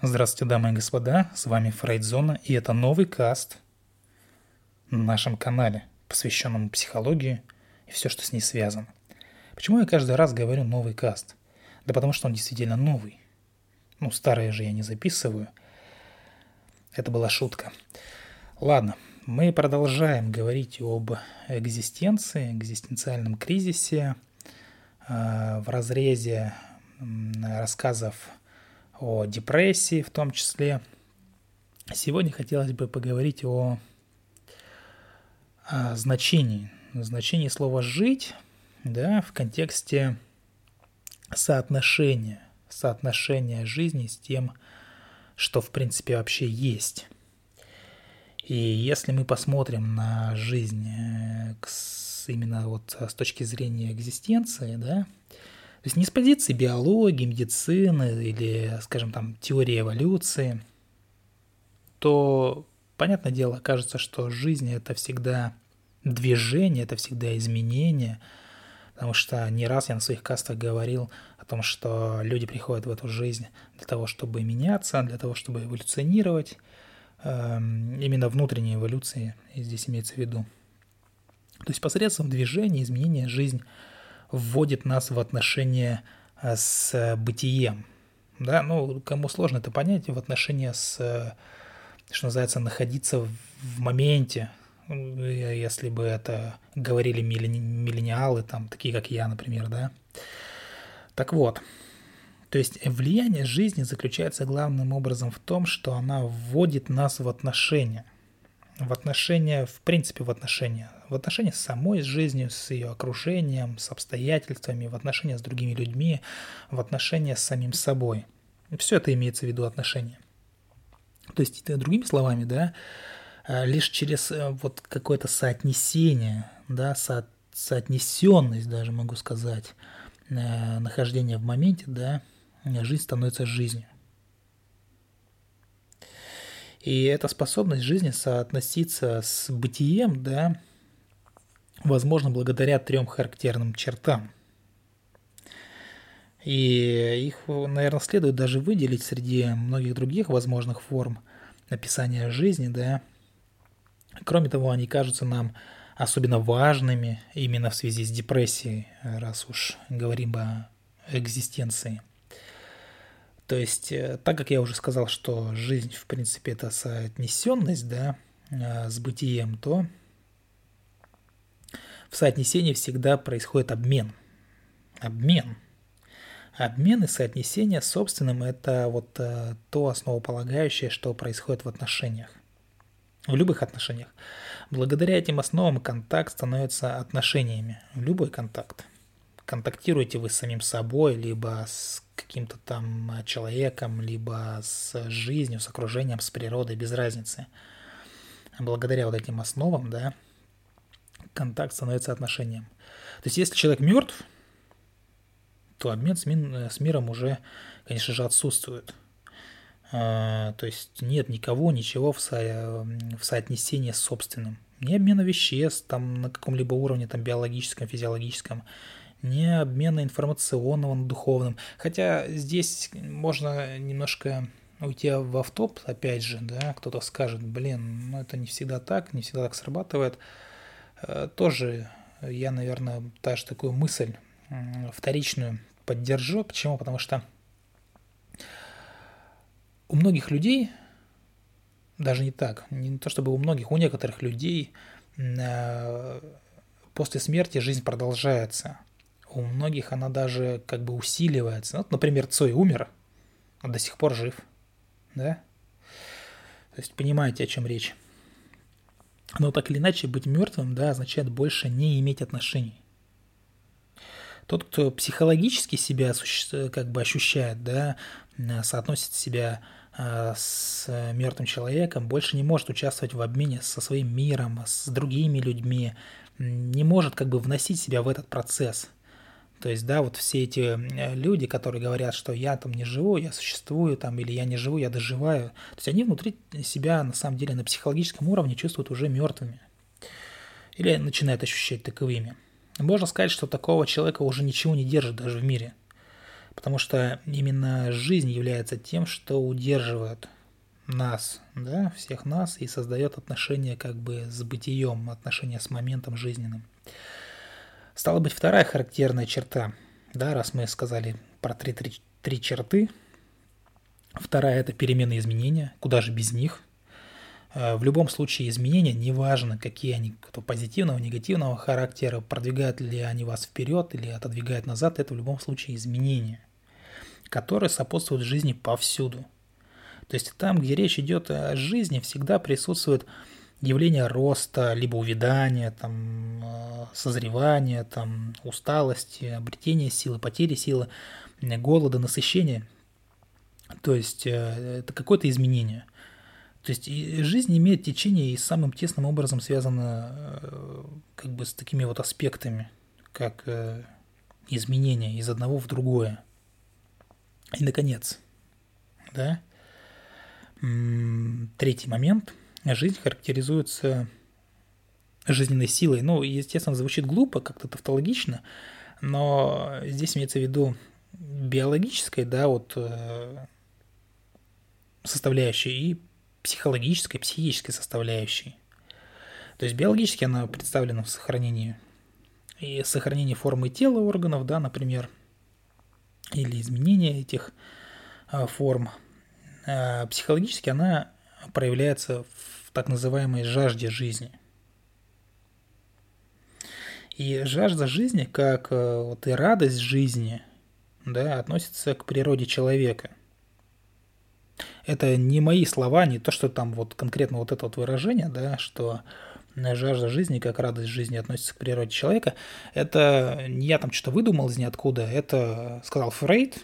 Здравствуйте, дамы и господа, с вами Фрейдзона, и это новый каст на нашем канале, посвященном психологии и все, что с ней связано. Почему я каждый раз говорю новый каст? Да потому что он действительно новый. Ну, старые же я не записываю. Это была шутка. Ладно, мы продолжаем говорить об экзистенции, экзистенциальном кризисе э, в разрезе рассказов о депрессии в том числе. Сегодня хотелось бы поговорить о, о значении, значении слова «жить» да, в контексте соотношения, соотношения жизни с тем, что в принципе вообще есть. И если мы посмотрим на жизнь э, именно вот с точки зрения экзистенции, да, то есть не с позиции биологии, медицины или, скажем там, теории эволюции, то, понятное дело, кажется, что жизнь – это всегда движение, это всегда изменение, потому что не раз я на своих кастах говорил о том, что люди приходят в эту жизнь для того, чтобы меняться, для того, чтобы эволюционировать, эм, именно внутренней эволюции здесь имеется в виду. То есть посредством движения, изменения жизнь вводит нас в отношения э, с бытием. Да, ну, кому сложно это понять, в отношения с, э, что называется, находиться в моменте, если бы это говорили миллениалы, там, такие как я, например, да. Так вот, то есть влияние жизни заключается главным образом в том, что она вводит нас в отношения – в отношения, в принципе, в отношения. В отношения с самой жизнью, с ее окружением, с обстоятельствами, в отношения с другими людьми, в отношения с самим собой. Все это имеется в виду отношения. То есть, другими словами, да, э, лишь через э, вот какое-то соотнесение, да, со, соотнесенность даже, могу сказать, э, нахождение в моменте, да, жизнь становится жизнью. И эта способность жизни соотноситься с бытием, да, возможно, благодаря трем характерным чертам. И их, наверное, следует даже выделить среди многих других возможных форм описания жизни, да. Кроме того, они кажутся нам особенно важными именно в связи с депрессией, раз уж говорим о экзистенции. То есть, э, так как я уже сказал, что жизнь, в принципе, это соотнесенность, да, э, с бытием, то в соотнесении всегда происходит обмен. Обмен. Обмен и соотнесение с собственным – это вот э, то основополагающее, что происходит в отношениях. В любых отношениях. Благодаря этим основам контакт становится отношениями. Любой контакт. Контактируете вы с самим собой, либо с каким-то там э, человеком, либо с жизнью, с окружением, с природой, без разницы. Благодаря вот этим основам, да, контакт становится отношением. То есть, если человек мертв, то обмен с, ми- э, с миром уже, конечно же, отсутствует. А, то есть нет никого, ничего в, со- в соотнесении с собственным. Ни обмена веществ там на каком-либо уровне, там биологическом, физиологическом, не обмена информационного на духовным. Хотя здесь можно немножко уйти в автоп, опять же, да, кто-то скажет, блин, ну это не всегда так, не всегда так срабатывает. Э, тоже я, наверное, даже такую мысль вторичную поддержу. Почему? Потому что у многих людей, даже не так, не то чтобы у многих, у некоторых людей э, после смерти жизнь продолжается у многих она даже как бы усиливается. Вот, например, Цой умер, а до сих пор жив. Да? То есть понимаете, о чем речь. Но так или иначе, быть мертвым, да, означает больше не иметь отношений. Тот, кто психологически себя как бы ощущает, да, соотносит себя а, с мертвым человеком, больше не может участвовать в обмене со своим миром, с другими людьми, не может как бы вносить себя в этот процесс – то есть, да, вот все эти э, люди, которые говорят, что я там не живу, я существую, там, или я не живу, я доживаю, то есть они внутри себя, на самом деле, на психологическом уровне чувствуют уже мертвыми. Или начинают ощущать таковыми. Можно сказать, что такого человека уже ничего не держит даже в мире. Потому что именно жизнь является тем, что удерживает нас, да, всех нас и создает отношения как бы с бытием, отношения с моментом жизненным. Стала быть, вторая характерная черта, да, раз мы сказали про три, три, три черты. Вторая – это перемены изменения, куда же без них. Э, в любом случае изменения, неважно, какие они, кто позитивного, негативного характера, продвигают ли они вас вперед или отодвигают назад, это в любом случае изменения, которые сопутствуют жизни повсюду – то есть там, где речь идет о жизни, всегда присутствует явление роста, либо увядания, там, э, созревания, там, усталости, обретения силы, потери силы, голода, насыщения. То есть э, это какое-то изменение. То есть жизнь имеет течение и самым тесным образом связана э, как бы с такими вот аспектами, как изменение из одного в другое. И, наконец, да, Третий момент. Жизнь характеризуется жизненной силой. Ну, естественно, звучит глупо, как-то тавтологично, но здесь имеется в виду биологической, да, вот э, составляющей и психологической, психической составляющей. То есть биологически она представлена в сохранении и сохранении формы тела органов, да, например, или изменения этих э, форм – Э, психологически она проявляется в так называемой жажде жизни. И жажда жизни, как э, вот и радость жизни, да, относится к природе человека. Это не мои слова, не то, что там вот конкретно вот это вот выражение, да, что жажда жизни, как радость жизни относится к природе человека. Это не я там что-то выдумал из ниоткуда, это сказал Фрейд,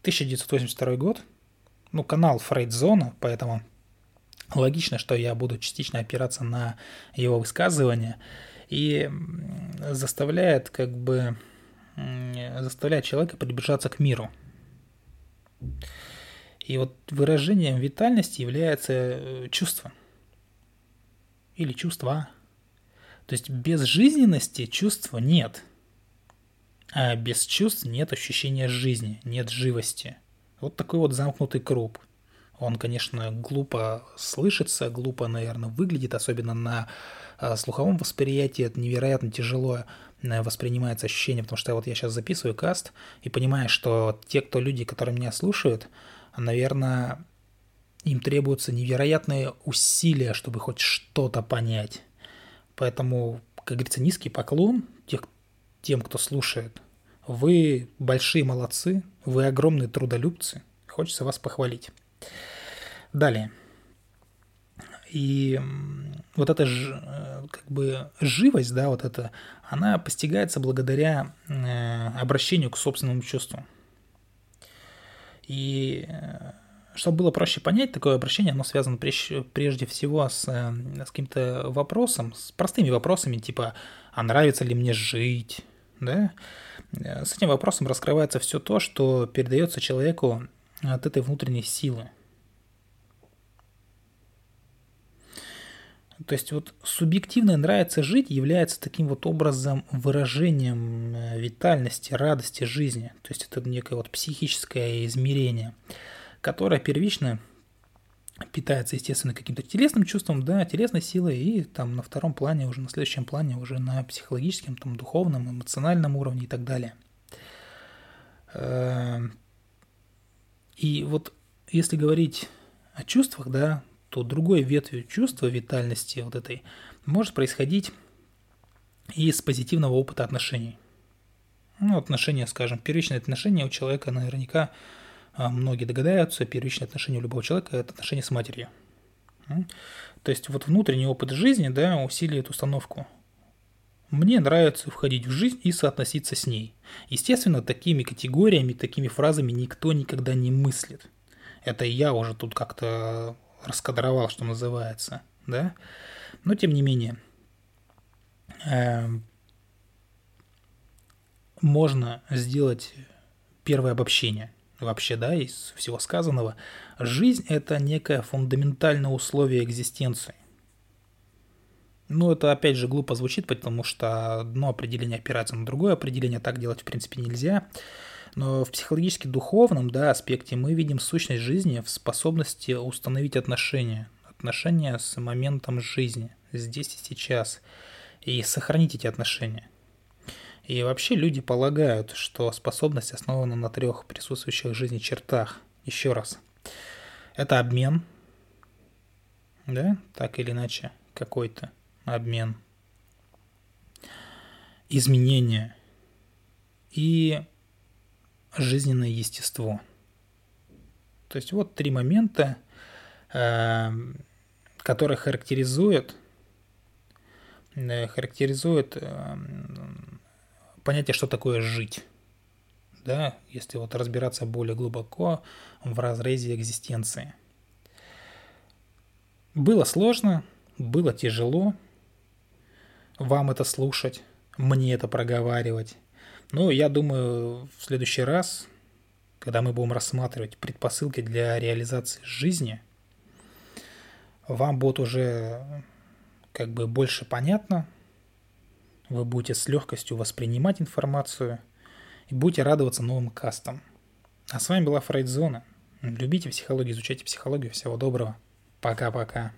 1982 год – ну, канал Фрейдзона, поэтому логично, что я буду частично опираться на его высказывания и заставляет как бы заставляет человека приближаться к миру. И вот выражением витальности является э, чувство. Или чувства. То есть без жизненности чувства нет. А без чувств нет ощущения жизни, нет живости – вот такой вот замкнутый круг. Он, конечно, глупо слышится, глупо, наверное, выглядит, особенно на а, слуховом восприятии. Это невероятно тяжело э, воспринимается ощущение, потому что вот я сейчас записываю каст и понимаю, что те, кто люди, которые меня слушают, наверное, им требуются невероятные усилия, чтобы хоть что-то понять. Поэтому, как говорится, низкий поклон тех, тем, кто слушает. Вы большие молодцы, вы огромные трудолюбцы. Хочется вас похвалить. Далее. И вот эта э, как бы живость, да, вот эта, она постигается благодаря э, обращению к собственному чувству. И э, чтобы было проще понять, такое обращение, оно связано прежде всего с, с каким-то вопросом, с простыми вопросами, типа, а нравится ли мне жить, да, с этим вопросом раскрывается все то, что передается человеку от этой внутренней силы. То есть вот субъективно нравится жить является таким вот образом выражением э, витальности, радости жизни. То есть это некое вот психическое измерение, которое первично питается, естественно, каким-то телесным чувством, да, телесной силой, и там на втором плане, уже на следующем плане, уже на психологическом, там, духовном, эмоциональном уровне и так далее. Эм, и вот если говорить о чувствах, да, то другой ветвью чувства витальности вот этой может происходить из позитивного опыта отношений. Ну, отношения, скажем, первичные отношения у человека наверняка а, многие догадаются, первичные отношения у любого человека – это отношения с матерью. То есть вот внутренний опыт жизни да, усиливает установку. Мне нравится входить в жизнь и соотноситься с ней. Естественно, такими категориями, такими фразами никто никогда не мыслит. Это я уже тут как-то раскадровал, что называется, да? Но тем не менее, э, можно сделать первое обобщение вообще, да, из всего сказанного, жизнь – это некое фундаментальное условие экзистенции. Ну, это опять же глупо звучит, потому что одно определение опирается на другое определение, так делать в принципе нельзя. Но в психологически-духовном да, аспекте мы видим сущность жизни в способности установить отношения. Отношения с моментом жизни, здесь и сейчас. И сохранить эти отношения. И вообще люди полагают, что способность основана на трех присутствующих в жизни чертах. Еще раз. Это обмен, да, так или иначе, какой-то обмен. Изменение и жизненное естество. То есть вот три момента, э, которые характеризуют, э, характеризуют э, понятие, что такое жить. Да, если вот разбираться более глубоко в разрезе экзистенции. Было сложно, было тяжело вам это слушать, мне это проговаривать. Но я думаю, в следующий раз, когда мы будем рассматривать предпосылки для реализации жизни, вам будет уже как бы больше понятно, вы будете с легкостью воспринимать информацию и будете радоваться новым кастам. А с вами была Фрейдзона. Любите психологию, изучайте психологию. Всего доброго. Пока-пока.